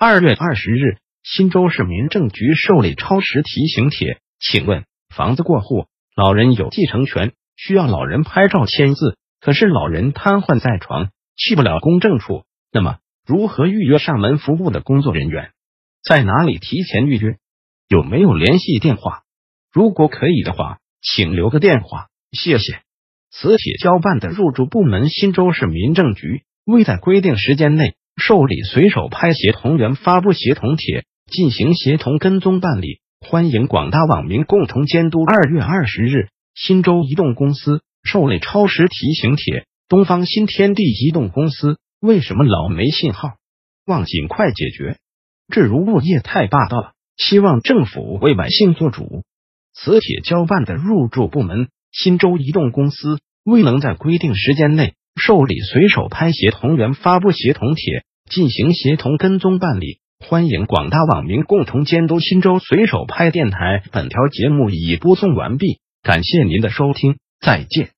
二月二十日，新州市民政局受理超时提醒帖。请问，房子过户，老人有继承权，需要老人拍照签字，可是老人瘫痪在床，去不了公证处，那么如何预约上门服务的工作人员？在哪里提前预约？有没有联系电话？如果可以的话，请留个电话，谢谢。此帖交办的入住部门新州市民政局未在规定时间内。受理随手拍协同员发布协同帖，进行协同跟踪办理，欢迎广大网民共同监督。二月二十日，新州移动公司受理超时提醒帖，东方新天地移动公司为什么老没信号？望尽快解决。这如物业太霸道了，希望政府为百姓做主。此帖交办的入驻部门新州移动公司未能在规定时间内受理随手拍协同员发布协同帖。进行协同跟踪办理，欢迎广大网民共同监督。新州随手拍电台，本条节目已播送完毕，感谢您的收听，再见。